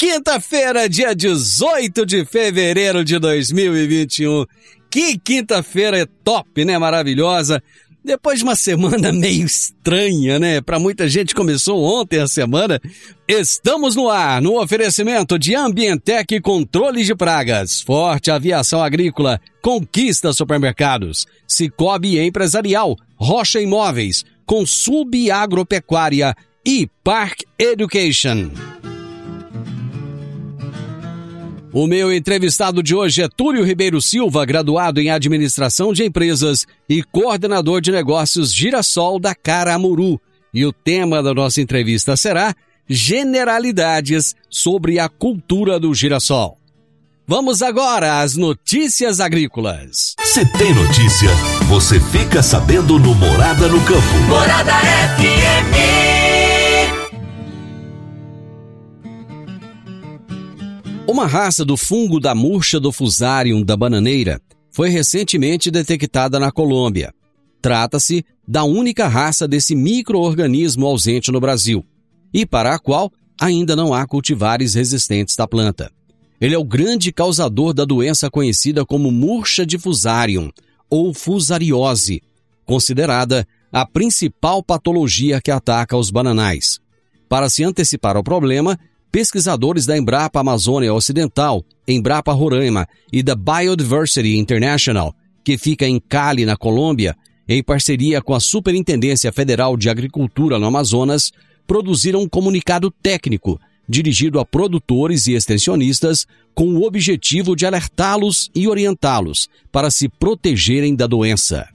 Quinta-feira, dia 18 de fevereiro de 2021. Que quinta-feira top, né? Maravilhosa. Depois de uma semana meio estranha, né? Para muita gente começou ontem a semana. Estamos no ar, no oferecimento de Ambientec Controle de Pragas, Forte Aviação Agrícola, Conquista Supermercados, Cicobi Empresarial, Rocha Imóveis, Consub Agropecuária e Park Education. O meu entrevistado de hoje é Túlio Ribeiro Silva, graduado em Administração de Empresas e coordenador de negócios Girassol da Caramuru. E o tema da nossa entrevista será Generalidades sobre a cultura do girassol. Vamos agora às notícias agrícolas. Se tem notícia, você fica sabendo no Morada no Campo. Morada FM. Uma raça do fungo da murcha do fusarium da bananeira foi recentemente detectada na Colômbia. Trata-se da única raça desse microorganismo ausente no Brasil e para a qual ainda não há cultivares resistentes da planta. Ele é o grande causador da doença conhecida como murcha de fusarium ou fusariose, considerada a principal patologia que ataca os bananais. Para se antecipar ao problema, pesquisadores da Embrapa Amazônia Ocidental, Embrapa Roraima e da Biodiversity International, que fica em Cali, na Colômbia, em parceria com a Superintendência Federal de Agricultura no Amazonas, produziram um comunicado técnico dirigido a produtores e extensionistas com o objetivo de alertá-los e orientá-los para se protegerem da doença.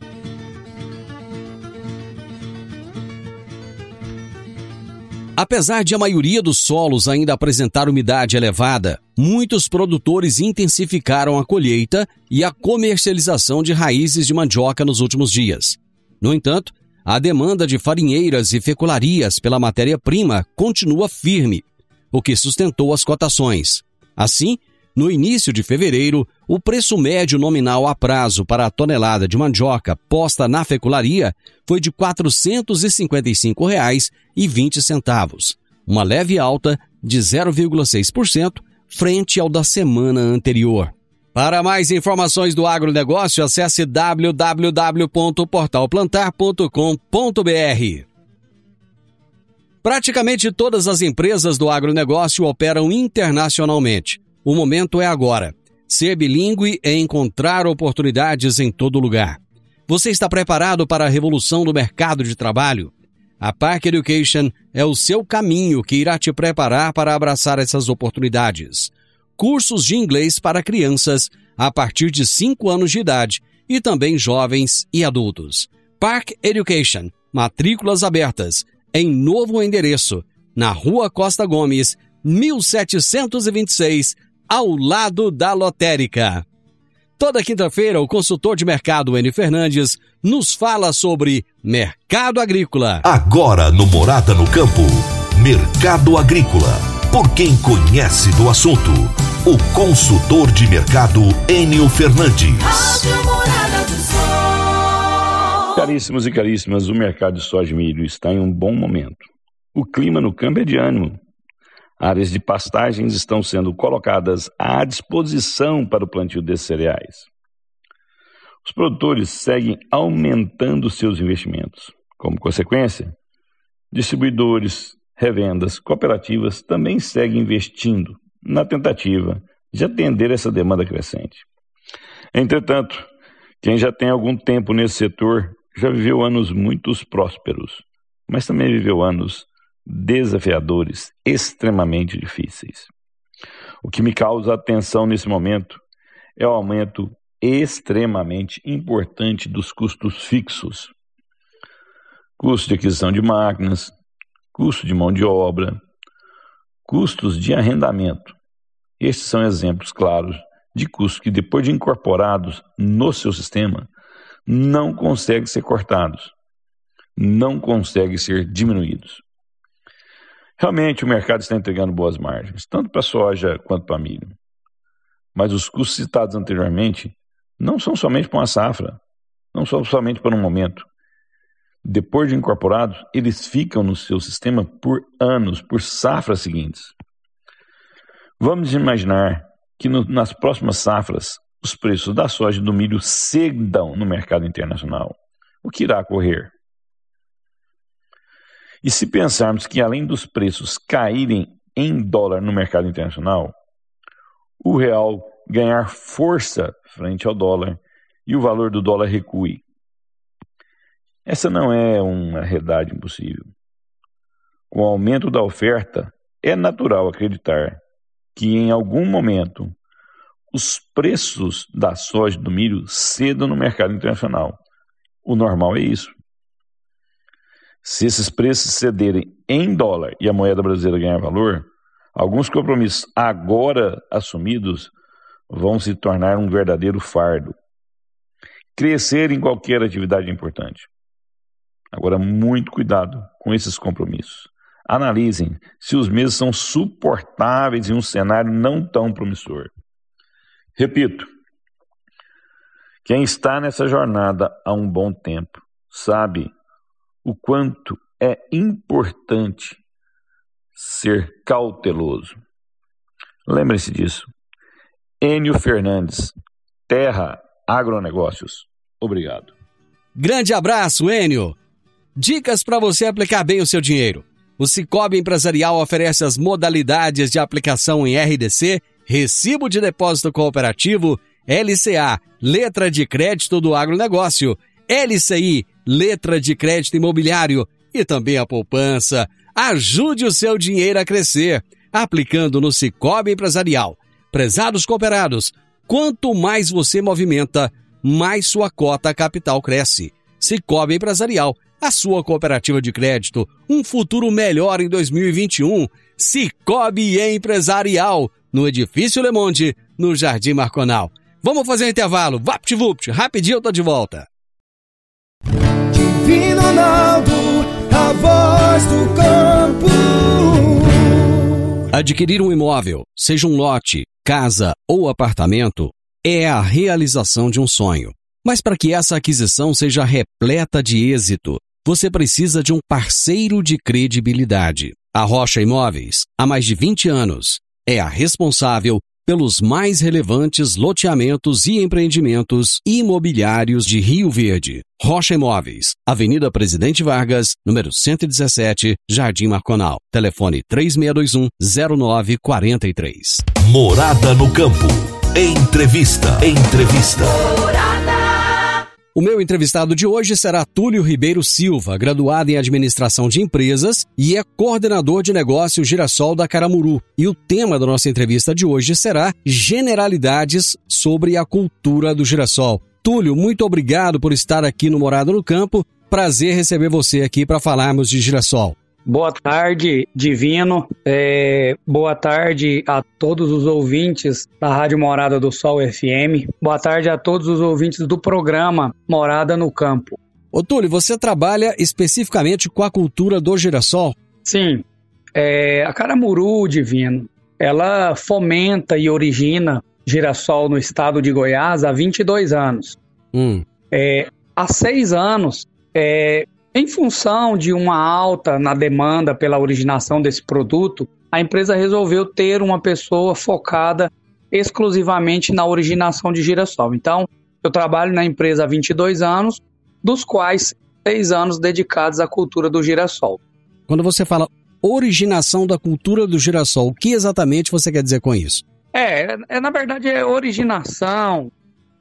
Apesar de a maioria dos solos ainda apresentar umidade elevada, muitos produtores intensificaram a colheita e a comercialização de raízes de mandioca nos últimos dias. No entanto, a demanda de farinheiras e fecularias pela matéria-prima continua firme, o que sustentou as cotações. Assim, no início de fevereiro, o preço médio nominal a prazo para a tonelada de mandioca posta na fecularia foi de R$ 455,20, uma leve alta de 0,6% frente ao da semana anterior. Para mais informações do agronegócio, acesse www.portalplantar.com.br. Praticamente todas as empresas do agronegócio operam internacionalmente. O momento é agora. Ser bilíngue é encontrar oportunidades em todo lugar. Você está preparado para a revolução do mercado de trabalho? A Park Education é o seu caminho que irá te preparar para abraçar essas oportunidades. Cursos de inglês para crianças a partir de 5 anos de idade e também jovens e adultos. Park Education, matrículas abertas, em novo endereço, na Rua Costa Gomes, 1726, ao lado da lotérica. Toda quinta-feira, o consultor de mercado N. Fernandes nos fala sobre mercado agrícola. Agora no Morada no Campo, Mercado Agrícola. Por quem conhece do assunto, o consultor de mercado Enio Fernandes. Caríssimos e caríssimas, o mercado de soja e milho está em um bom momento. O clima no campo é de ânimo. Áreas de pastagens estão sendo colocadas à disposição para o plantio desses cereais. Os produtores seguem aumentando seus investimentos. Como consequência, distribuidores, revendas, cooperativas também seguem investindo na tentativa de atender essa demanda crescente. Entretanto, Quem já tem algum tempo nesse setor já viveu anos muito prósperos, mas também viveu anos desafiadores, extremamente difíceis. O que me causa atenção nesse momento é o aumento extremamente importante dos custos fixos. Custo de aquisição de máquinas, custo de mão de obra, custos de arrendamento. Estes são exemplos claros de custos que, depois de incorporados no seu sistema, não conseguem ser cortados, não conseguem ser diminuídos. Realmente o mercado está entregando boas margens, tanto para soja quanto para milho. Mas os custos citados anteriormente não são somente para uma safra, não são somente para um momento. Depois de incorporados, eles ficam no seu sistema por anos, por safras seguintes. Vamos imaginar que no, nas próximas safras os preços da soja e do milho cedam no mercado internacional. O que irá ocorrer? E se pensarmos que além dos preços caírem em dólar no mercado internacional, o real ganhar força frente ao dólar e o valor do dólar recue. Essa não é uma realidade impossível. Com o aumento da oferta, é natural acreditar que em algum momento os preços da soja e do milho cedam no mercado internacional. O normal é isso. Se esses preços cederem em dólar e a moeda brasileira ganhar valor, alguns compromissos agora assumidos vão se tornar um verdadeiro fardo. Crescer em qualquer atividade é importante. Agora, muito cuidado com esses compromissos. Analisem se os mesmos são suportáveis em um cenário não tão promissor. Repito, quem está nessa jornada há um bom tempo sabe o quanto é importante ser cauteloso. Lembre-se disso. Enio Fernandes, Terra Agronegócios. Obrigado. Grande abraço, Enio. Dicas para você aplicar bem o seu dinheiro. O Cicobi Empresarial oferece as modalidades de aplicação em RDC, Recibo de Depósito Cooperativo, LCA, Letra de Crédito do Agronegócio, LCI, Letra de Crédito Imobiliário e também a poupança. Ajude o seu dinheiro a crescer, aplicando no Cicobi Empresarial. Prezados cooperados, quanto mais você movimenta, mais sua cota capital cresce. Cicobi Empresarial a sua cooperativa de crédito, um futuro melhor em 2021. Cicobi Empresarial, no Edifício Le Monde, no Jardim Marconal. Vamos fazer um intervalo, vapt-vupt, rapidinho eu tô de volta. Divino a voz do campo. Adquirir um imóvel, seja um lote, casa ou apartamento, é a realização de um sonho. Mas para que essa aquisição seja repleta de êxito, você precisa de um parceiro de credibilidade. A Rocha Imóveis, há mais de 20 anos, é a responsável pelos mais relevantes loteamentos e empreendimentos imobiliários de Rio Verde. Rocha Imóveis, Avenida Presidente Vargas, número 117, Jardim Marconal. Telefone 3621-0943. Morada no Campo. Entrevista. Entrevista. O meu entrevistado de hoje será Túlio Ribeiro Silva, graduado em Administração de Empresas e é coordenador de negócio Girassol da Caramuru. E o tema da nossa entrevista de hoje será Generalidades sobre a cultura do girassol. Túlio, muito obrigado por estar aqui no Morado no Campo. Prazer receber você aqui para falarmos de girassol. Boa tarde, Divino. É, boa tarde a todos os ouvintes da Rádio Morada do Sol FM. Boa tarde a todos os ouvintes do programa Morada no Campo. Ô Túlio, você trabalha especificamente com a cultura do girassol? Sim. É, a Caramuru, Divino, ela fomenta e origina girassol no estado de Goiás há 22 anos. Hum. É, há seis anos, é, em função de uma alta na demanda pela originação desse produto, a empresa resolveu ter uma pessoa focada exclusivamente na originação de girassol. Então, eu trabalho na empresa há 22 anos, dos quais seis anos dedicados à cultura do girassol. Quando você fala originação da cultura do girassol, o que exatamente você quer dizer com isso? É, é na verdade é originação,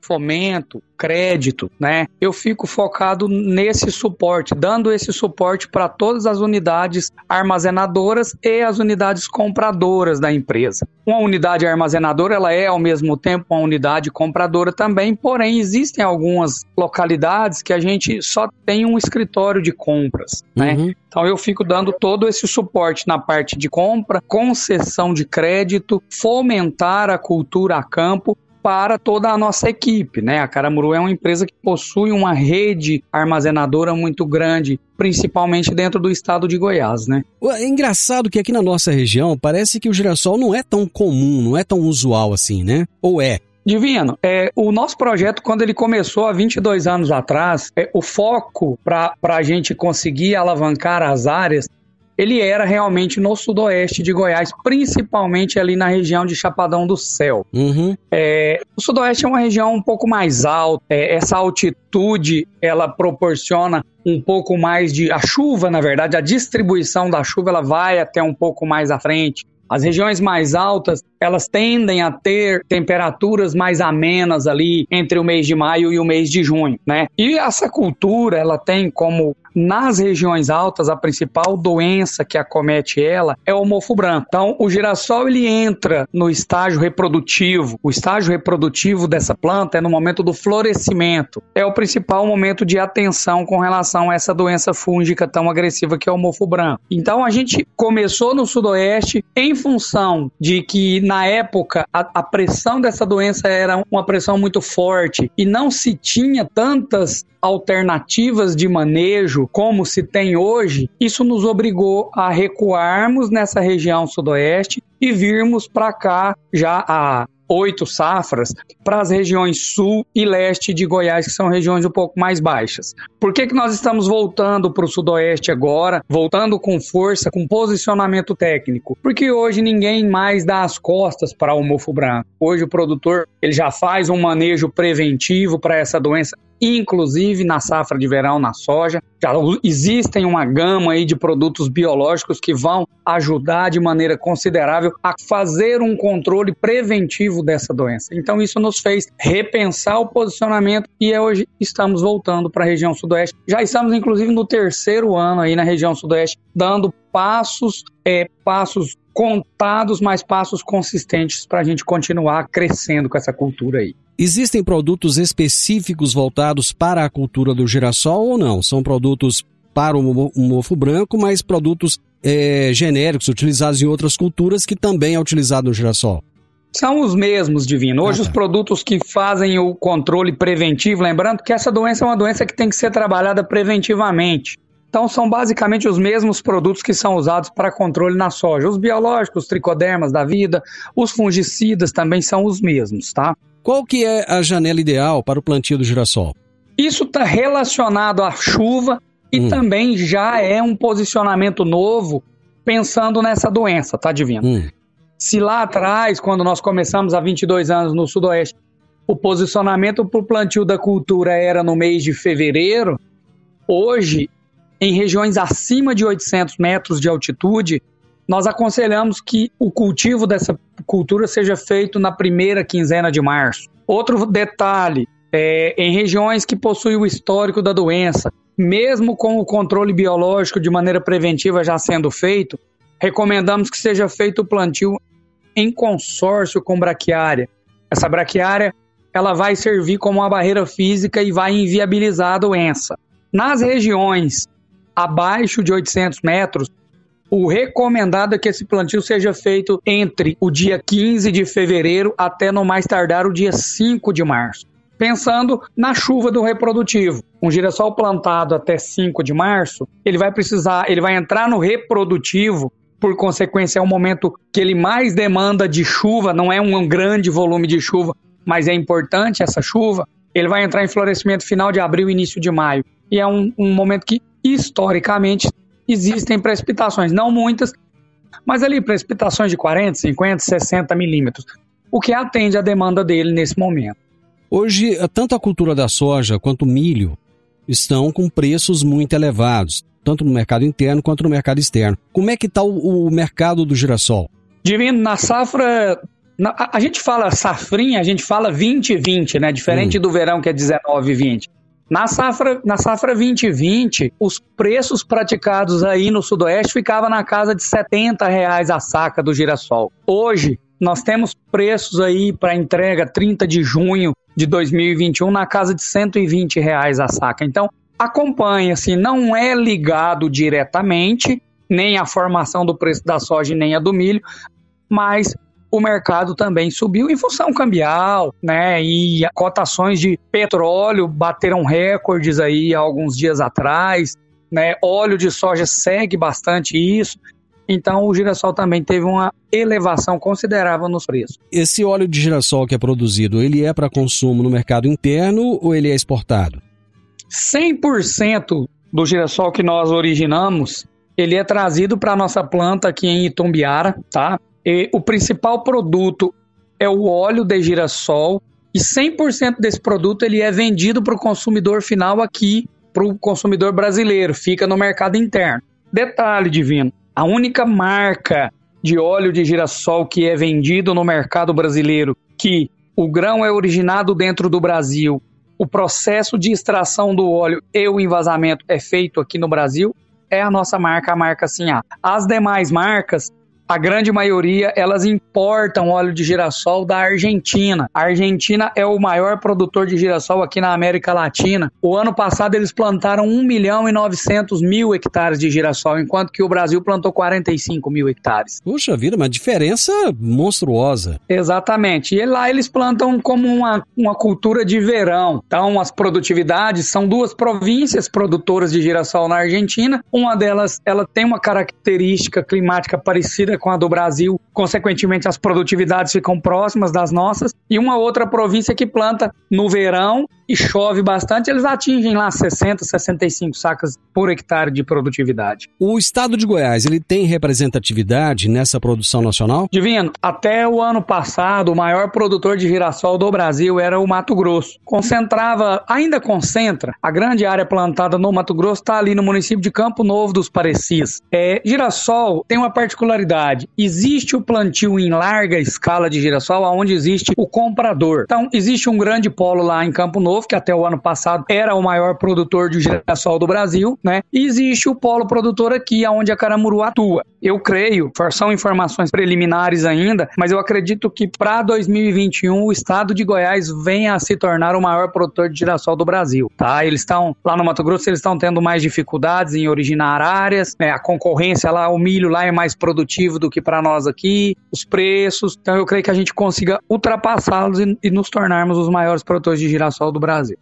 fomento, crédito, né? Eu fico focado nesse suporte, dando esse suporte para todas as unidades armazenadoras e as unidades compradoras da empresa. Uma unidade armazenadora, ela é ao mesmo tempo uma unidade compradora também, porém existem algumas localidades que a gente só tem um escritório de compras, né? Uhum. Então eu fico dando todo esse suporte na parte de compra, concessão de crédito, fomentar a cultura a campo para toda a nossa equipe, né? A Caramuru é uma empresa que possui uma rede armazenadora muito grande, principalmente dentro do estado de Goiás, né? É engraçado que aqui na nossa região parece que o girassol não é tão comum, não é tão usual assim, né? Ou é? Divino, é, o nosso projeto, quando ele começou há 22 anos atrás, é, o foco para a gente conseguir alavancar as áreas ele era realmente no sudoeste de Goiás, principalmente ali na região de Chapadão do Céu. Uhum. É, o sudoeste é uma região um pouco mais alta, é, essa altitude ela proporciona um pouco mais de a chuva, na verdade, a distribuição da chuva ela vai até um pouco mais à frente. As regiões mais altas, elas tendem a ter temperaturas mais amenas ali entre o mês de maio e o mês de junho, né? E essa cultura, ela tem como nas regiões altas, a principal doença que acomete ela é o mofo branco. Então, o girassol ele entra no estágio reprodutivo. O estágio reprodutivo dessa planta é no momento do florescimento. É o principal momento de atenção com relação a essa doença fúngica tão agressiva que é o mofo branco. Então, a gente começou no sudoeste em função de que na época a, a pressão dessa doença era uma pressão muito forte e não se tinha tantas alternativas de manejo como se tem hoje, isso nos obrigou a recuarmos nessa região sudoeste e virmos para cá já há oito safras para as regiões sul e leste de Goiás, que são regiões um pouco mais baixas. Por que, que nós estamos voltando para o sudoeste agora, voltando com força, com posicionamento técnico? Porque hoje ninguém mais dá as costas para o mofo branco. Hoje o produtor ele já faz um manejo preventivo para essa doença inclusive na safra de verão na soja. Já existem uma gama aí de produtos biológicos que vão ajudar de maneira considerável a fazer um controle preventivo dessa doença. Então isso nos fez repensar o posicionamento e hoje estamos voltando para a região sudoeste. Já estamos inclusive no terceiro ano aí na região sudoeste, dando passos, é, passos contados, mas passos consistentes para a gente continuar crescendo com essa cultura aí. Existem produtos específicos voltados para a cultura do girassol ou não? São produtos para o mofo branco, mas produtos é, genéricos utilizados em outras culturas que também é utilizado no girassol? São os mesmos, Divino. Hoje, ah, tá. os produtos que fazem o controle preventivo, lembrando que essa doença é uma doença que tem que ser trabalhada preventivamente. Então, são basicamente os mesmos produtos que são usados para controle na soja. Os biológicos, os tricodermas da vida, os fungicidas também são os mesmos, tá? Qual que é a janela ideal para o plantio do girassol? Isso está relacionado à chuva e hum. também já é um posicionamento novo pensando nessa doença, tá divino? Hum. Se lá atrás, quando nós começamos há 22 anos no Sudoeste, o posicionamento para o plantio da cultura era no mês de fevereiro, hoje, em regiões acima de 800 metros de altitude, nós aconselhamos que o cultivo dessa cultura seja feito na primeira quinzena de março. Outro detalhe, é, em regiões que possuem o histórico da doença, mesmo com o controle biológico de maneira preventiva já sendo feito, recomendamos que seja feito o plantio em consórcio com braquiária. Essa braquiária ela vai servir como uma barreira física e vai inviabilizar a doença. Nas regiões abaixo de 800 metros, o recomendado é que esse plantio seja feito entre o dia 15 de fevereiro até no mais tardar o dia 5 de março. Pensando na chuva do reprodutivo. Um girassol plantado até 5 de março, ele vai precisar, ele vai entrar no reprodutivo por consequência, é um momento que ele mais demanda de chuva, não é um grande volume de chuva, mas é importante essa chuva. Ele vai entrar em florescimento final de abril, início de maio. E é um, um momento que, historicamente, existem precipitações, não muitas, mas ali precipitações de 40, 50, 60 milímetros, o que atende à demanda dele nesse momento. Hoje, tanto a cultura da soja quanto o milho estão com preços muito elevados, tanto no mercado interno quanto no mercado externo. Como é que está o, o mercado do girassol? Divino, na safra a, a, gente fala safrinha, a gente fala 2020, né? Diferente hum. do verão que é 19 e 20. Na safra, na safra 2020, os preços praticados aí no Sudoeste ficavam na casa de 70 reais a saca do girassol. Hoje, nós temos preços aí para entrega 30 de junho de 2021 na casa de 120 reais a saca. Então, acompanhe, assim, não é ligado diretamente nem a formação do preço da soja nem a do milho, mas o mercado também subiu em função cambial, né? E cotações de petróleo bateram recordes aí há alguns dias atrás, né? Óleo de soja segue bastante isso. Então o girassol também teve uma elevação considerável nos preços. Esse óleo de girassol que é produzido, ele é para consumo no mercado interno ou ele é exportado? 100% do girassol que nós originamos, ele é trazido para nossa planta aqui em Itumbiara, tá? E o principal produto é o óleo de girassol e 100% desse produto ele é vendido para o consumidor final aqui, para o consumidor brasileiro, fica no mercado interno. Detalhe divino, a única marca de óleo de girassol que é vendido no mercado brasileiro, que o grão é originado dentro do Brasil, o processo de extração do óleo e o envasamento é feito aqui no Brasil, é a nossa marca, a marca Sinhá. As demais marcas a grande maioria elas importam óleo de girassol da Argentina. A Argentina é o maior produtor de girassol aqui na América Latina. O ano passado eles plantaram 1 milhão e 900 mil hectares de girassol, enquanto que o Brasil plantou 45 mil hectares. Puxa vida, uma diferença monstruosa. Exatamente. E lá eles plantam como uma, uma cultura de verão. Então as produtividades são duas províncias produtoras de girassol na Argentina. Uma delas ela tem uma característica climática parecida parecida com a do Brasil, consequentemente as produtividades ficam próximas das nossas, e uma outra província que planta no verão e chove bastante, eles atingem lá 60, 65 sacas por hectare de produtividade. O estado de Goiás, ele tem representatividade nessa produção nacional? Divino, até o ano passado, o maior produtor de girassol do Brasil era o Mato Grosso. Concentrava, ainda concentra, a grande área plantada no Mato Grosso está ali no município de Campo Novo dos Parecis. É, girassol tem uma particularidade, existe o plantio em larga escala de girassol, onde existe o comprador. Então, existe um grande polo lá em Campo Novo, que até o ano passado era o maior produtor de girassol do Brasil, né? E existe o polo produtor aqui, onde a Caramuru atua. Eu creio, são informações preliminares ainda, mas eu acredito que para 2021 o estado de Goiás venha a se tornar o maior produtor de girassol do Brasil, tá? Eles estão lá no Mato Grosso, eles estão tendo mais dificuldades em originar áreas, né? A concorrência lá, o milho lá é mais produtivo do que para nós aqui, os preços. Então eu creio que a gente consiga ultrapassá-los e, e nos tornarmos os maiores produtores de girassol do Brasil.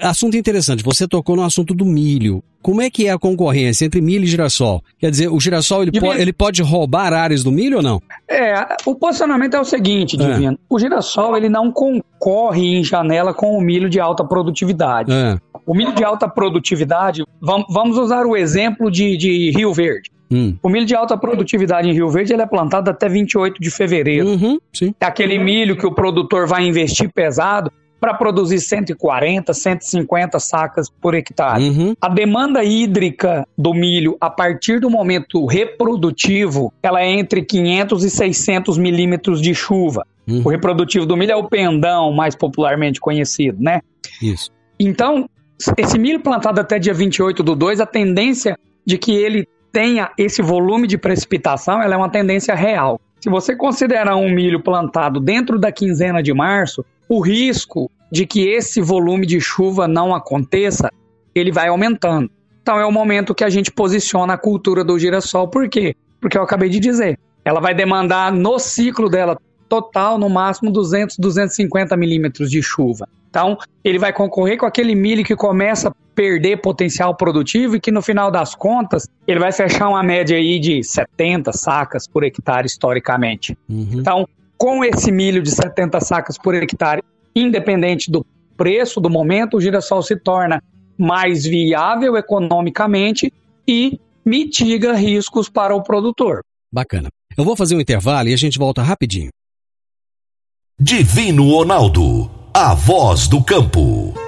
Assunto interessante, você tocou no assunto do milho. Como é que é a concorrência entre milho e girassol? Quer dizer, o girassol ele, po ele pode roubar áreas do milho ou não? É, o posicionamento é o seguinte, é. Divino. É. O girassol ele não concorre em janela com o milho de alta produtividade. É. O milho de alta produtividade, vamos usar o exemplo de, de Rio Verde. Hum. O milho de alta produtividade em Rio Verde ele é plantado até 28 de fevereiro. Uhum. É aquele milho que o produtor vai investir pesado para produzir 140, 150 sacas por hectare. Uhum. A demanda hídrica do milho, a partir do momento reprodutivo, ela é entre 500 e 600 milímetros de chuva. Uhum. O reprodutivo do milho é o pendão, mais popularmente conhecido, né? Isso. Então, esse milho plantado até dia 28 do 2, a tendência de que ele tenha esse volume de precipitação, ela é uma tendência real. Se você considerar um milho plantado dentro da quinzena de março, o risco de que esse volume de chuva não aconteça, ele vai aumentando. Então é o momento que a gente posiciona a cultura do girassol. Por quê? Porque eu acabei de dizer, ela vai demandar no ciclo dela total, no máximo 200, 250 milímetros de chuva. Então, ele vai concorrer com aquele milho que começa perder potencial produtivo e que no final das contas, ele vai fechar uma média aí de 70 sacas por hectare historicamente. Uhum. Então, com esse milho de 70 sacas por hectare, independente do preço do momento, o girassol se torna mais viável economicamente e mitiga riscos para o produtor. Bacana. Eu vou fazer um intervalo e a gente volta rapidinho. Divino Ronaldo, a voz do campo.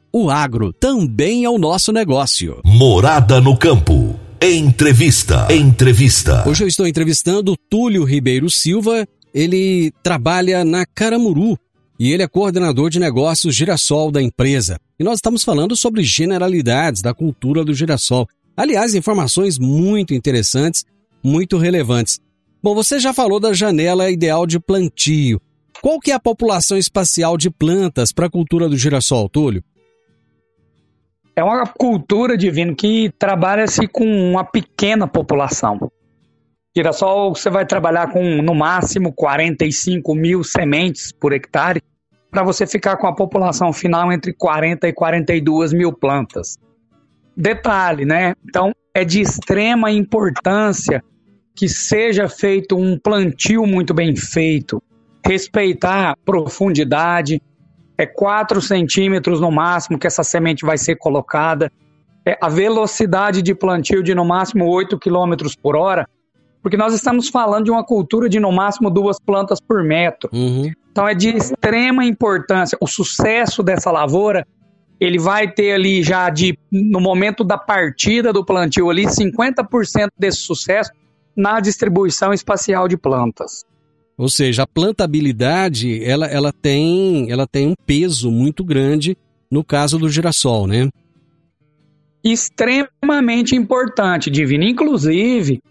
O agro também é o nosso negócio. Morada no campo. Entrevista. Entrevista. Hoje eu estou entrevistando Túlio Ribeiro Silva. Ele trabalha na Caramuru e ele é coordenador de negócios girassol da empresa. E nós estamos falando sobre generalidades da cultura do girassol. Aliás, informações muito interessantes, muito relevantes. Bom, você já falou da janela ideal de plantio. Qual que é a população espacial de plantas para a cultura do girassol, Túlio? É uma cultura divino que trabalha-se com uma pequena população. Girassol, você vai trabalhar com no máximo 45 mil sementes por hectare, para você ficar com a população final entre 40 e 42 mil plantas. Detalhe, né? Então, é de extrema importância que seja feito um plantio muito bem feito, respeitar profundidade, é 4 centímetros no máximo que essa semente vai ser colocada. É a velocidade de plantio de no máximo 8 km por hora, porque nós estamos falando de uma cultura de no máximo duas plantas por metro. Uhum. Então é de extrema importância. O sucesso dessa lavoura, ele vai ter ali já de no momento da partida do plantio ali 50% desse sucesso na distribuição espacial de plantas. Ou seja, a plantabilidade, ela, ela, tem, ela tem um peso muito grande no caso do girassol, né? Extremamente importante, Divino. Inclusive,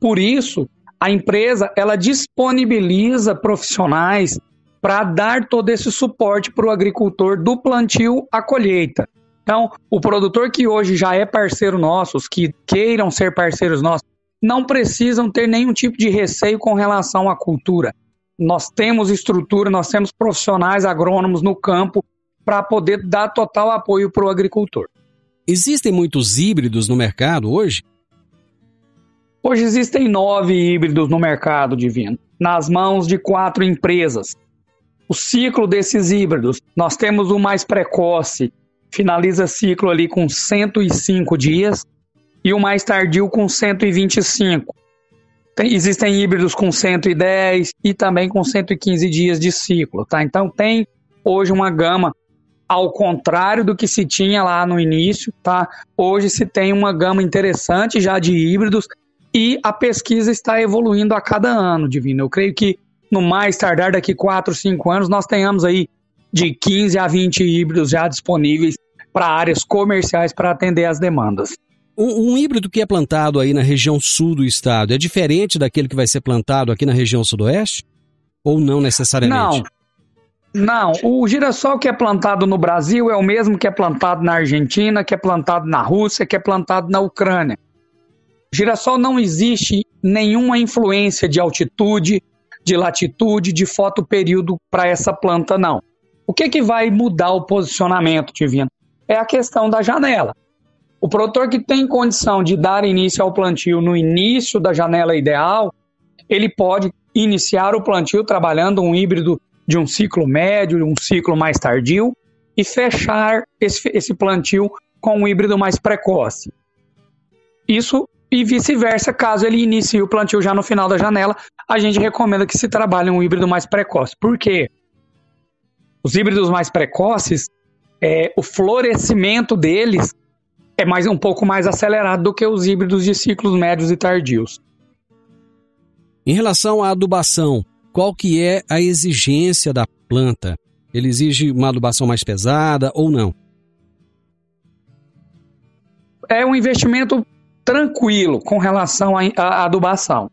por isso, a empresa ela disponibiliza profissionais para dar todo esse suporte para o agricultor do plantio à colheita. Então, o produtor que hoje já é parceiro nosso, os que queiram ser parceiros nossos, não precisam ter nenhum tipo de receio com relação à cultura. Nós temos estrutura, nós temos profissionais agrônomos no campo para poder dar total apoio para o agricultor. Existem muitos híbridos no mercado hoje? Hoje existem nove híbridos no mercado divino, nas mãos de quatro empresas. O ciclo desses híbridos, nós temos o mais precoce, finaliza ciclo ali com 105 dias, e o mais tardio com 125. Tem, existem híbridos com 110 e também com 115 dias de ciclo, tá? Então tem hoje uma gama ao contrário do que se tinha lá no início, tá? Hoje se tem uma gama interessante já de híbridos e a pesquisa está evoluindo a cada ano, Divino. Eu creio que no mais tardar daqui 4, 5 anos nós tenhamos aí de 15 a 20 híbridos já disponíveis para áreas comerciais para atender as demandas. Um, um, híbrido que é plantado aí na região sul do estado é diferente daquele que vai ser plantado aqui na região sudoeste? Ou não necessariamente? Não. Não, o girassol que é plantado no Brasil é o mesmo que é plantado na Argentina, que é plantado na Rússia, que é plantado na Ucrânia. O girassol não existe nenhuma influência de altitude, de latitude, de fotoperíodo para essa planta, não. O que, que vai mudar o posicionamento, Divino? É a questão da janela. O produtor que tem condição de dar início ao plantio no início da janela ideal, ele pode iniciar o plantio trabalhando um híbrido de um ciclo médio, um ciclo mais tardio, e fechar esse, esse plantio com um híbrido mais precoce. Isso e vice-versa, caso ele inicie o plantio já no final da janela, a gente recomenda que se trabalhe um híbrido mais precoce. Por quê? Os híbridos mais precoces, é, o florescimento deles é mais um pouco mais acelerado do que os híbridos de ciclos médios e tardios. Em relação à adubação, qual que é a exigência da planta? Ele exige uma adubação mais pesada ou não? É um investimento tranquilo com relação à adubação.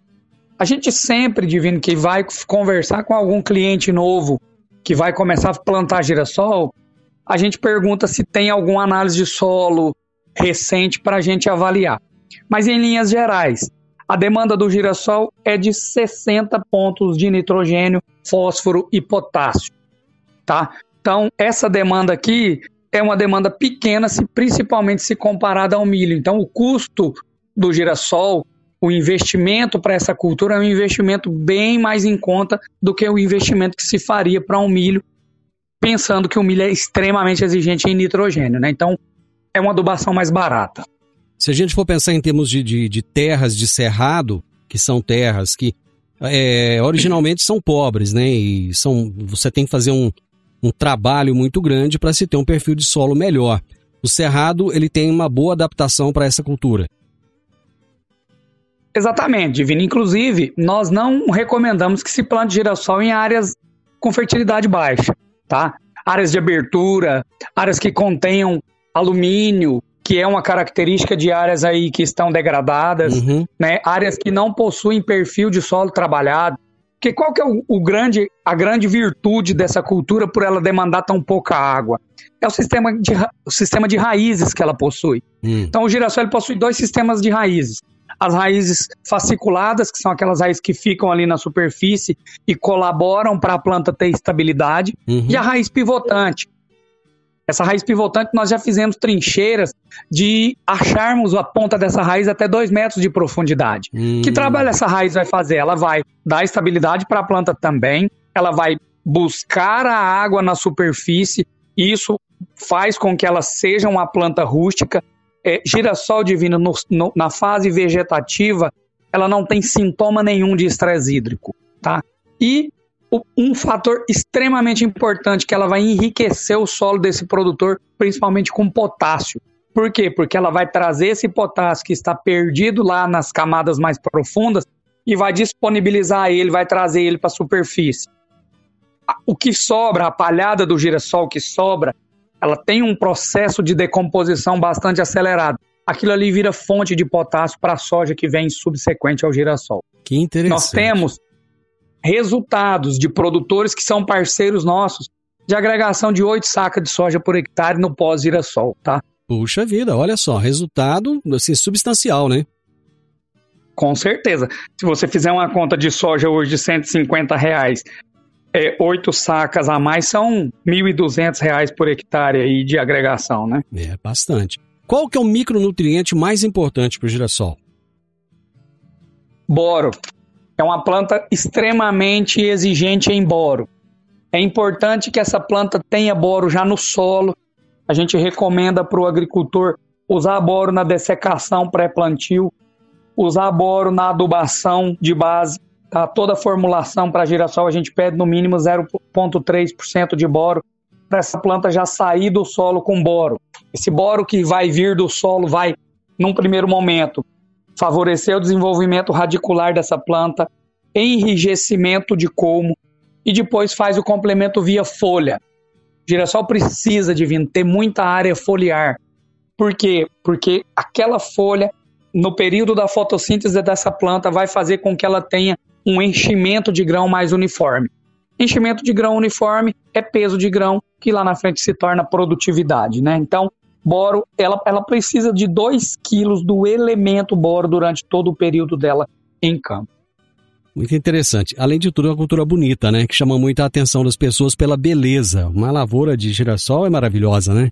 A gente sempre, Divino, que vai conversar com algum cliente novo que vai começar a plantar girassol, a gente pergunta se tem alguma análise de solo, recente para a gente avaliar. Mas em linhas gerais, a demanda do girassol é de 60 pontos de nitrogênio, fósforo e potássio, tá? Então, essa demanda aqui é uma demanda pequena, se, principalmente se comparada ao milho. Então, o custo do girassol o investimento para essa cultura é um investimento bem mais em conta do que o investimento que se faria para um milho, pensando que o milho é extremamente exigente em nitrogênio, né? Então, é uma adubação mais barata. Se a gente for pensar em termos de, de, de terras de cerrado, que são terras que é, originalmente são pobres, né? E são, você tem que fazer um, um trabalho muito grande para se ter um perfil de solo melhor. O cerrado ele tem uma boa adaptação para essa cultura. Exatamente, Divino. Inclusive, nós não recomendamos que se plante girassol em áreas com fertilidade baixa, tá? Áreas de abertura, áreas que contenham alumínio, que é uma característica de áreas aí que estão degradadas, uhum. né? Áreas que não possuem perfil de solo trabalhado. Porque qual que é o, o, grande, a grande virtude dessa cultura por ela demandar tão pouca água? É o sistema de, o sistema de raízes que ela possui. Hum. Então o girassol ele possui dois sistemas de raízes. As raízes fasciculadas, que são aquelas raízes que ficam ali na superfície e colaboram para a planta ter estabilidade, uhum. e a raiz pivotante, essa raiz pivotante, nós já fizemos trincheiras de acharmos a ponta dessa raiz até dois metros de profundidade. Hum. Que trabalho essa raiz vai fazer? Ela vai dar estabilidade para a planta também, ela vai buscar a água na superfície, e isso faz com que ela seja uma planta rústica. É, girassol divino, no, no, na fase vegetativa, ela não tem sintoma nenhum de estresse hídrico, tá? E um fator extremamente importante que ela vai enriquecer o solo desse produtor, principalmente com potássio. Por quê? Porque ela vai trazer esse potássio que está perdido lá nas camadas mais profundas e vai disponibilizar ele, vai trazer ele para a superfície. O que sobra, a palhada do girassol que sobra, ela tem um processo de decomposição bastante acelerado. Aquilo ali vira fonte de potássio para a soja que vem subsequente ao girassol. Que interessante. Nós temos resultados de produtores que são parceiros nossos de agregação de 8 sacas de soja por hectare no pós-girassol, tá? Puxa vida, olha só, resultado assim, substancial, né? Com certeza. Se você fizer uma conta de soja hoje de 150 reais, é, 8 sacas a mais são 1.200 reais por hectare aí de agregação, né? É, bastante. Qual que é o micronutriente mais importante para o girassol? Boro. É uma planta extremamente exigente em boro. É importante que essa planta tenha boro já no solo. A gente recomenda para o agricultor usar boro na dessecação pré-plantio, usar boro na adubação de base. Tá? Toda formulação para girassol a gente pede no mínimo 0,3% de boro para essa planta já sair do solo com boro. Esse boro que vai vir do solo vai, num primeiro momento, favorecer o desenvolvimento radicular dessa planta, enrijecimento de colmo e depois faz o complemento via folha. O girassol precisa de vir ter muita área foliar. Por quê? Porque aquela folha, no período da fotossíntese dessa planta, vai fazer com que ela tenha um enchimento de grão mais uniforme. Enchimento de grão uniforme é peso de grão, que lá na frente se torna produtividade, né? Então, boro, ela, ela precisa de 2 quilos do elemento boro durante todo o período dela em campo. Muito interessante. Além de tudo, é uma cultura bonita, né? Que chama muita atenção das pessoas pela beleza. Uma lavoura de girassol é maravilhosa, né?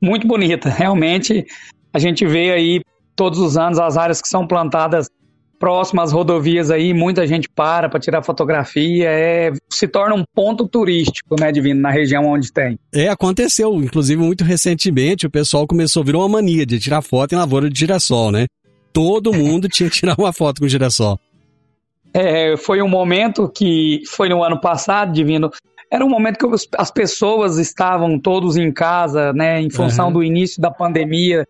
Muito bonita. Realmente, a gente vê aí todos os anos as áreas que são plantadas próximas às rodovias aí, muita gente para para tirar fotografia, é, se torna um ponto turístico, né, Divino, na região onde tem. É, aconteceu, inclusive muito recentemente, o pessoal começou, virou uma mania de tirar foto em lavoura de girassol, né? Todo mundo tinha que tirar uma foto com girassol. É, foi um momento que foi no ano passado, Divino, era um momento que as pessoas estavam todos em casa, né, em função uhum. do início da pandemia,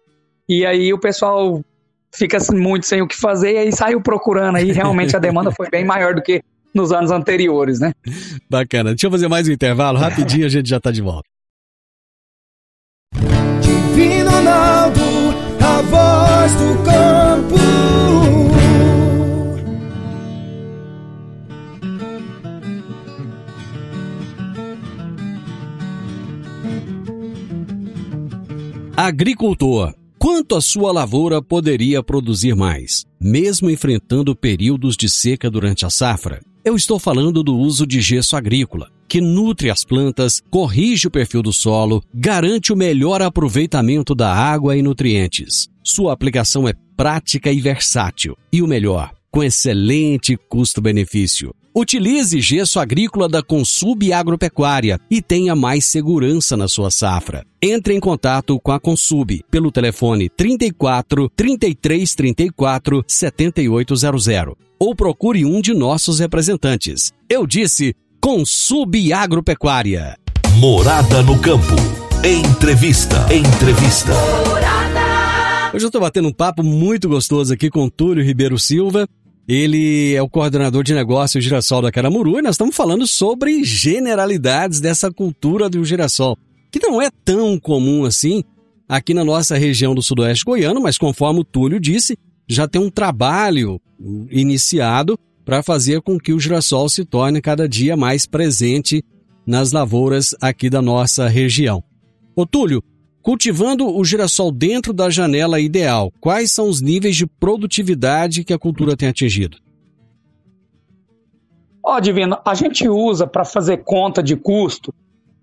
e aí o pessoal fica muito sem o que fazer e aí saiu procurando aí, realmente a demanda foi bem maior do que nos anos anteriores, né? Bacana. Deixa eu fazer mais um intervalo, rapidinho a gente já está de volta. Divino Ronaldo, a voz do campo. Agricultor Quanto a sua lavoura poderia produzir mais, mesmo enfrentando períodos de seca durante a safra? Eu estou falando do uso de gesso agrícola, que nutre as plantas, corrige o perfil do solo, garante o melhor aproveitamento da água e nutrientes. Sua aplicação é prática e versátil. E o melhor, com excelente custo-benefício. Utilize gesso agrícola da Consub Agropecuária e tenha mais segurança na sua safra. Entre em contato com a Consub pelo telefone 34 33 34 7800 ou procure um de nossos representantes. Eu disse Consub Agropecuária. Morada no campo. Entrevista. Entrevista. Hoje eu estou batendo um papo muito gostoso aqui com Túlio Ribeiro Silva. Ele é o coordenador de negócios Girassol da Caramuru e nós estamos falando sobre generalidades dessa cultura do girassol, que não é tão comum assim aqui na nossa região do sudoeste goiano, mas conforme o Túlio disse, já tem um trabalho iniciado para fazer com que o girassol se torne cada dia mais presente nas lavouras aqui da nossa região. Ô Túlio, Cultivando o girassol dentro da janela ideal, quais são os níveis de produtividade que a cultura tem atingido? Ó, oh, Divino, a gente usa para fazer conta de custo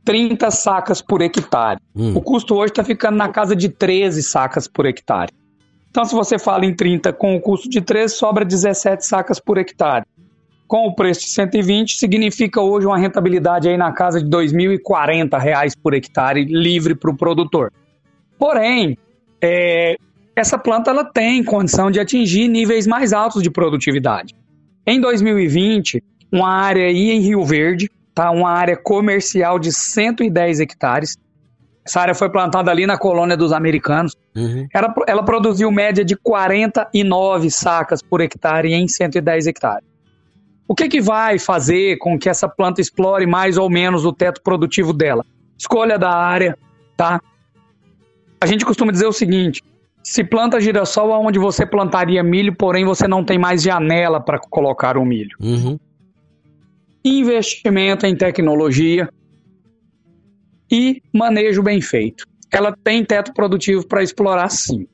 30 sacas por hectare. Hum. O custo hoje está ficando na casa de 13 sacas por hectare. Então, se você fala em 30 com o custo de 13, sobra 17 sacas por hectare com o preço de 120, significa hoje uma rentabilidade aí na casa de R$ 2.040 por hectare livre para o produtor. Porém, é, essa planta ela tem condição de atingir níveis mais altos de produtividade. Em 2020, uma área aí em Rio Verde, tá, uma área comercial de 110 hectares, essa área foi plantada ali na colônia dos americanos. Uhum. Ela, ela produziu média de 49 sacas por hectare em 110 hectares. O que, que vai fazer com que essa planta explore mais ou menos o teto produtivo dela? Escolha da área, tá? A gente costuma dizer o seguinte: se planta girassol onde você plantaria milho, porém você não tem mais janela para colocar o milho. Uhum. Investimento em tecnologia e manejo bem feito. Ela tem teto produtivo para explorar sim.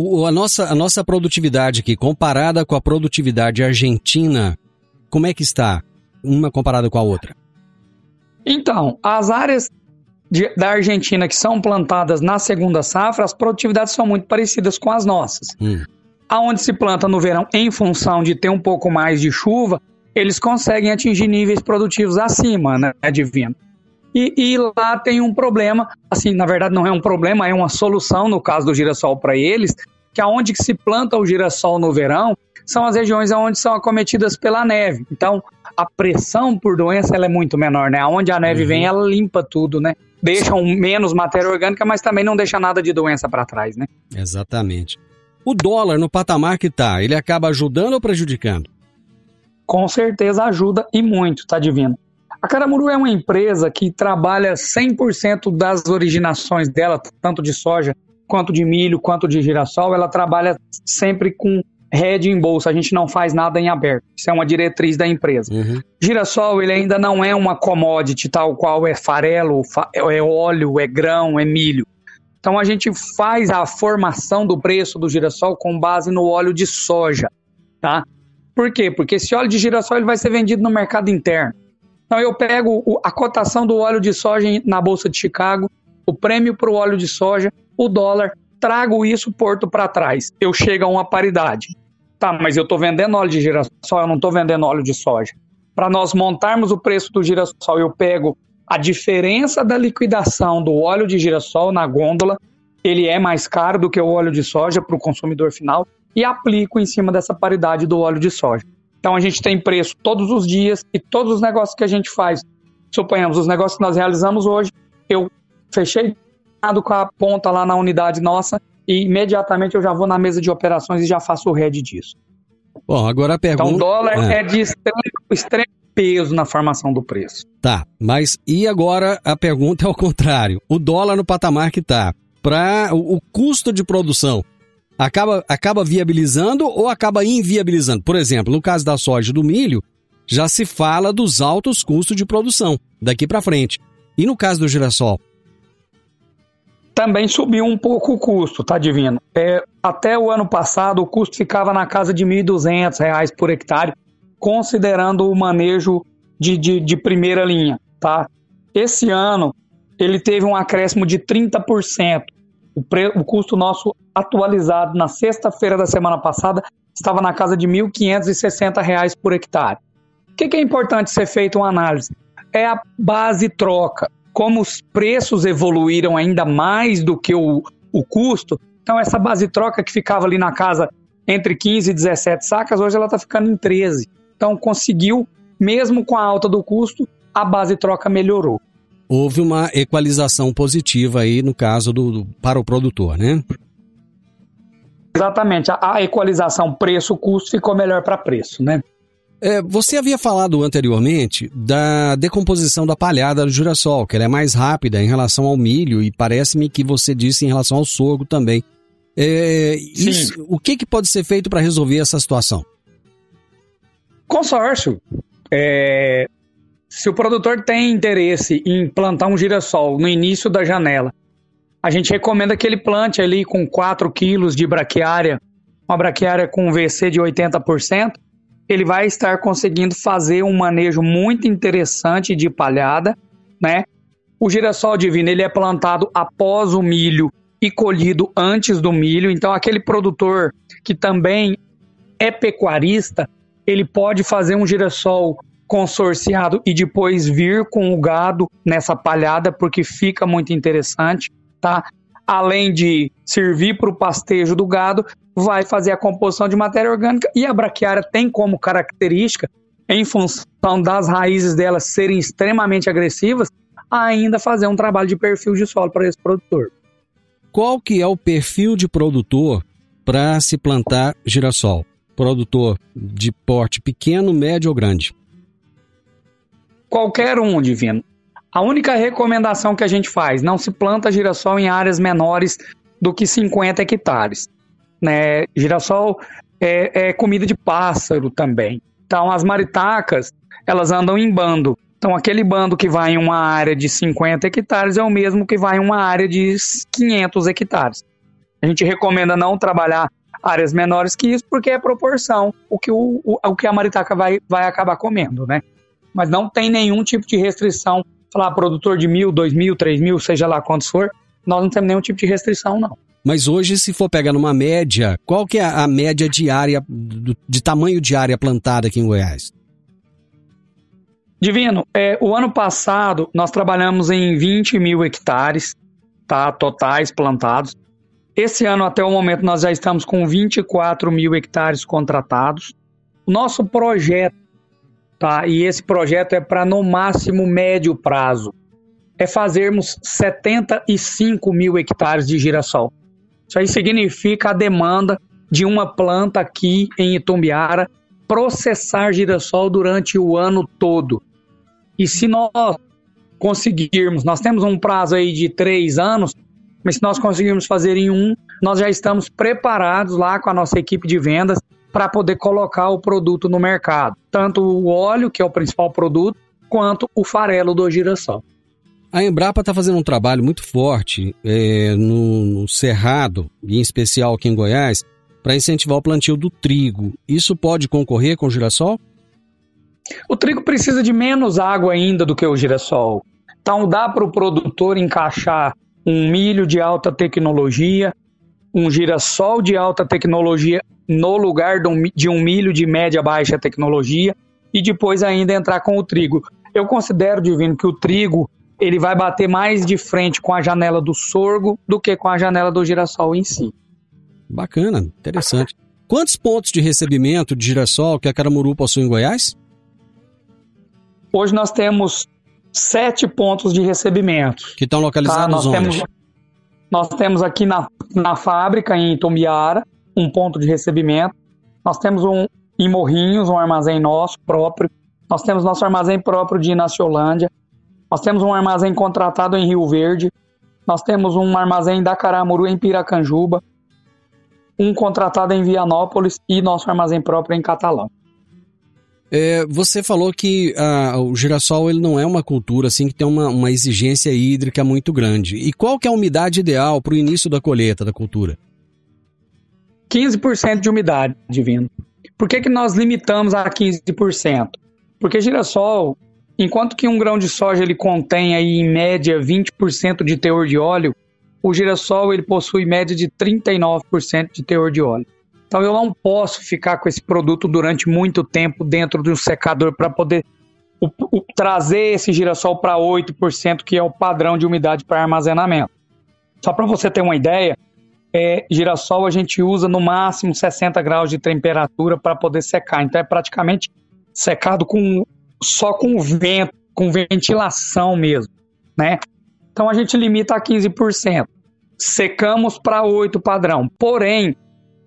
O, a, nossa, a nossa produtividade aqui, comparada com a produtividade argentina, como é que está uma comparada com a outra? Então, as áreas de, da Argentina que são plantadas na segunda safra, as produtividades são muito parecidas com as nossas. Hum. Aonde se planta no verão, em função de ter um pouco mais de chuva, eles conseguem atingir níveis produtivos acima, né, divino. E, e, lá tem um problema, assim, na verdade não é um problema, é uma solução no caso do girassol para eles, que aonde se planta o girassol no verão são as regiões onde são acometidas pela neve. Então, a pressão por doença ela é muito menor, né? Onde a neve uhum. vem, ela limpa tudo, né? Deixa um, menos matéria orgânica, mas também não deixa nada de doença para trás, né? Exatamente. O dólar no patamar que está, ele acaba ajudando ou prejudicando? Com certeza ajuda e muito, tá divino. A Caramuru é uma empresa que trabalha 100% das originações dela, tanto de soja quanto de milho, quanto de girassol, ela trabalha sempre com rede em bolsa, a gente não faz nada em aberto. Isso é uma diretriz da empresa. Uhum. Girassol, ele ainda não é uma commodity tal qual é farelo, é óleo, é grão, é milho. Então a gente faz a formação do preço do girassol com base no óleo de soja, tá? Por quê? Porque esse óleo de girassol ele vai ser vendido no mercado interno. Então eu pego a cotação do óleo de soja na bolsa de Chicago, o prêmio para o óleo de soja, o dólar, trago isso porto para trás. Eu chego a uma paridade. Tá, mas eu estou vendendo óleo de girassol, eu não estou vendendo óleo de soja. Para nós montarmos o preço do girassol, eu pego a diferença da liquidação do óleo de girassol na gôndola, ele é mais caro do que o óleo de soja para o consumidor final, e aplico em cima dessa paridade do óleo de soja. Então a gente tem preço todos os dias e todos os negócios que a gente faz. Suponhamos, os negócios que nós realizamos hoje, eu fechei com a ponta lá na unidade nossa e imediatamente eu já vou na mesa de operações e já faço o head disso. Bom, agora a pergunta... Então o dólar é, é de extremo, extremo peso na formação do preço. Tá, mas e agora a pergunta é ao contrário. O dólar no patamar que está, para o, o custo de produção, acaba, acaba viabilizando ou acaba inviabilizando? Por exemplo, no caso da soja e do milho, já se fala dos altos custos de produção daqui para frente. E no caso do girassol, também subiu um pouco o custo, tá divino? É, até o ano passado o custo ficava na casa de R$ 1.200 por hectare, considerando o manejo de, de, de, primeira linha, tá? Esse ano ele teve um acréscimo de 30%. O, pre, o custo nosso atualizado na sexta-feira da semana passada estava na casa de R$ 1.560 por hectare. O que, que é importante ser feito uma análise? É a base troca. Como os preços evoluíram ainda mais do que o, o custo, então essa base troca que ficava ali na casa entre 15 e 17 sacas, hoje ela está ficando em 13. Então conseguiu, mesmo com a alta do custo, a base troca melhorou. Houve uma equalização positiva aí no caso do, do para o produtor, né? Exatamente, a, a equalização preço-custo ficou melhor para preço, né? É, você havia falado anteriormente da decomposição da palhada do girassol, que ela é mais rápida em relação ao milho, e parece-me que você disse em relação ao sorgo também. É, isso, o que, que pode ser feito para resolver essa situação? Consórcio. É, se o produtor tem interesse em plantar um girassol no início da janela, a gente recomenda que ele plante ali com 4 quilos de braquiária, uma braquiária com VC de 80%, ele vai estar conseguindo fazer um manejo muito interessante de palhada, né? O girassol divino ele é plantado após o milho e colhido antes do milho, então aquele produtor que também é pecuarista, ele pode fazer um girassol consorciado e depois vir com o gado nessa palhada, porque fica muito interessante, tá? Além de servir para o pastejo do gado, vai fazer a composição de matéria orgânica e a braquiária tem como característica, em função das raízes delas serem extremamente agressivas, ainda fazer um trabalho de perfil de solo para esse produtor. Qual que é o perfil de produtor para se plantar girassol? Produtor de porte pequeno, médio ou grande? Qualquer um, Divino. A única recomendação que a gente faz, não se planta girassol em áreas menores do que 50 hectares. Né? Girassol é, é comida de pássaro também. Então, as maritacas, elas andam em bando. Então, aquele bando que vai em uma área de 50 hectares é o mesmo que vai em uma área de 500 hectares. A gente recomenda não trabalhar áreas menores que isso, porque é proporção o que, o, o, o que a maritaca vai, vai acabar comendo, né? Mas não tem nenhum tipo de restrição. Falar produtor de mil, dois mil, três mil, seja lá quantos for, nós não temos nenhum tipo de restrição, não. Mas hoje, se for pegar numa média, qual que é a média diária, de tamanho de área plantada aqui em Goiás? Divino, é, o ano passado nós trabalhamos em 20 mil hectares, tá, totais plantados. Esse ano, até o momento, nós já estamos com 24 mil hectares contratados. Nosso projeto, tá, e esse projeto é para no máximo médio prazo, é fazermos 75 mil hectares de girassol. Isso aí significa a demanda de uma planta aqui em Itumbiara processar girassol durante o ano todo. E se nós conseguirmos, nós temos um prazo aí de três anos, mas se nós conseguirmos fazer em um, nós já estamos preparados lá com a nossa equipe de vendas para poder colocar o produto no mercado. Tanto o óleo, que é o principal produto, quanto o farelo do girassol. A Embrapa está fazendo um trabalho muito forte é, no, no, Cerrado, e em especial aqui em Goiás, para incentivar o plantio do trigo. Isso pode concorrer com o girassol? O trigo precisa de menos água ainda do que o girassol. Então dá para o produtor encaixar um milho de alta tecnologia, um girassol de alta tecnologia no lugar de um milho de média baixa tecnologia e depois ainda entrar com o trigo. Eu considero, Divino, que o trigo ele vai bater mais de frente com a janela do sorgo do que com a janela do girassol em si. Bacana, interessante. Quantos pontos de recebimento de girassol que a Caramuru possui em Goiás? Hoje nós temos sete pontos de recebimento. Que estão localizados tá? nós onde? Temos, nós temos aqui na, na fábrica, em Tombiara, um ponto de recebimento. Nós temos um em Morrinhos, um armazém nosso próprio. Nós temos nosso armazém próprio de Inaciolândia. Nós temos um armazém contratado em Rio Verde. Nós temos um armazém da Caramuru em Piracanjuba. Um contratado em Vianópolis e nosso armazém próprio em Catalão. É, você falou que ah, o girassol ele não é uma cultura assim que tem uma, uma exigência hídrica muito grande. E qual que é a umidade ideal para o início da colheita da cultura? 15% de umidade, divino. Por que, que nós limitamos a 15%? Porque girassol, enquanto que um grão de soja ele contém aí em média 20% de teor de óleo, o girassol ele possui média de 39% de teor de óleo. Então eu não posso ficar com esse produto durante muito tempo dentro de um secador para poder o, o, trazer esse girassol para 8%, que é o padrão de umidade para armazenamento. Só para você ter uma ideia, é, girassol a gente usa no máximo 60 graus de temperatura para poder secar. Então é praticamente secado com só com vento, com ventilação mesmo, né? Então a gente limita a 15%. Secamos para 8 padrão. Porém,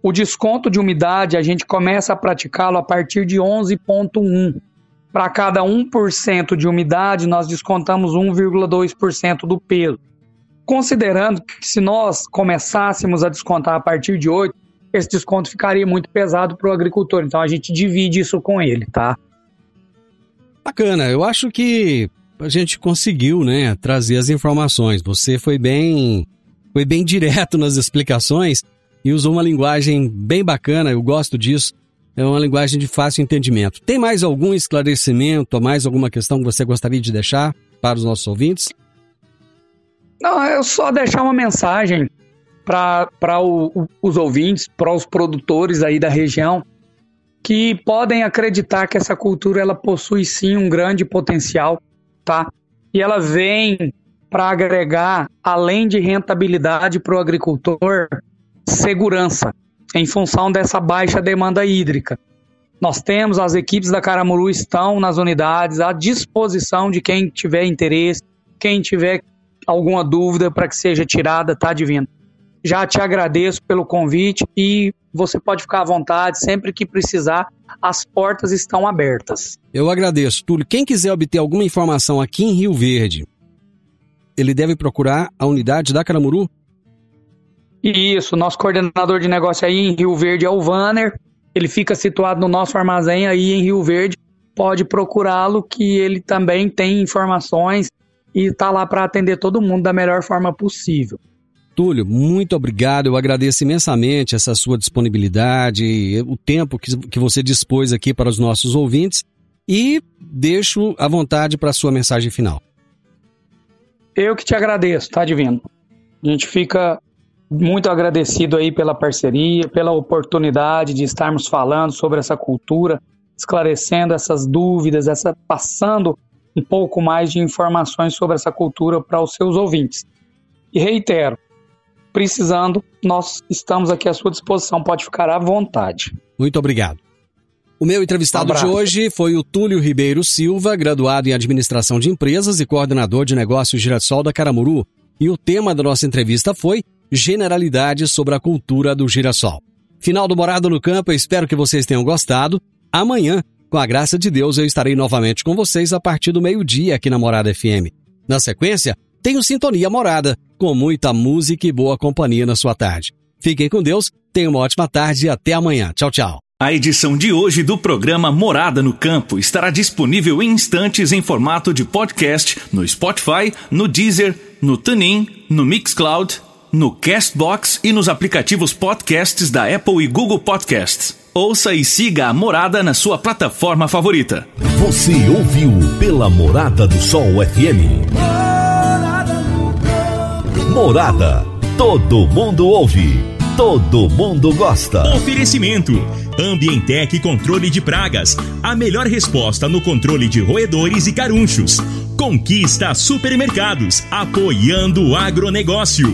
o desconto de umidade a gente começa a praticá-lo a partir de 11.1. Para cada 1% de umidade, nós descontamos 1,2% do peso. Considerando que se nós começássemos a descontar a partir de 8, esse desconto ficaria muito pesado para o agricultor. Então a gente divide isso com ele, tá? Bacana, eu acho que a gente conseguiu, né, trazer as informações. Você foi bem, foi bem direto nas explicações e usou uma linguagem bem bacana, eu gosto disso. É uma linguagem de fácil entendimento. Tem mais algum esclarecimento, mais alguma questão que você gostaria de deixar para os nossos ouvintes? Não, eu só deixar uma mensagem para os ouvintes, para os produtores aí da região, que podem acreditar que essa cultura ela possui sim um grande potencial, tá? E ela vem para agregar, além de rentabilidade para o agricultor, segurança, em função dessa baixa demanda hídrica. Nós temos, as equipes da Caramuru estão nas unidades à disposição de quem tiver interesse, quem tiver alguma dúvida para que seja tirada, tá, Divino? Já te agradeço pelo convite e você pode ficar à vontade, sempre que precisar, as portas estão abertas. Eu agradeço, Túlio. Quem quiser obter alguma informação aqui em Rio Verde, ele deve procurar a unidade da Caramuru? Isso, nosso coordenador de negócio aí em Rio Verde é o Vanner. Ele fica situado no nosso armazém aí em Rio Verde. Pode procurá-lo, que ele também tem informações e está lá para atender todo mundo da melhor forma possível. Túlio, muito obrigado. Eu agradeço imensamente essa sua disponibilidade, o tempo que, que você dispôs aqui para os nossos ouvintes e deixo à vontade para a sua mensagem final. Eu que te agradeço, tá, Divino? A gente fica muito agradecido aí pela parceria, pela oportunidade de estarmos falando sobre essa cultura, esclarecendo essas dúvidas, essa passando um pouco mais de informações sobre essa cultura para os seus ouvintes. E reitero, precisando, nós estamos aqui à sua disposição, pode ficar à vontade. Muito obrigado. O meu entrevistado um de hoje foi o Túlio Ribeiro Silva, graduado em Administração de Empresas e coordenador de negócios Girassol da Caramuru. E o tema da nossa entrevista foi Generalidades sobre a cultura do girassol. Final do Morado no Campo, eu espero que vocês tenham gostado. Amanhã, com a graça de Deus, eu estarei novamente com vocês a partir do meio-dia aqui na Morada FM. Na sequência, tenho Sintonia Morada, com muita música e boa companhia na sua tarde. Fiquem com Deus, tenham uma ótima tarde e até amanhã. Tchau, tchau. A edição de hoje do programa Morada no Campo estará disponível em instantes em formato de podcast no Spotify, no Deezer, no TuneIn, no Mixcloud, no Castbox e nos aplicativos podcasts da Apple e Google Podcasts. Ouça e siga a Morada na sua plataforma favorita. Você ouviu pela Morada do Sol FM. Morada. Todo mundo ouve. Todo mundo gosta. Oferecimento. Ambientec Controle de Pragas. A melhor resposta no controle de roedores e carunchos. Conquista Supermercados. Apoiando o agronegócio.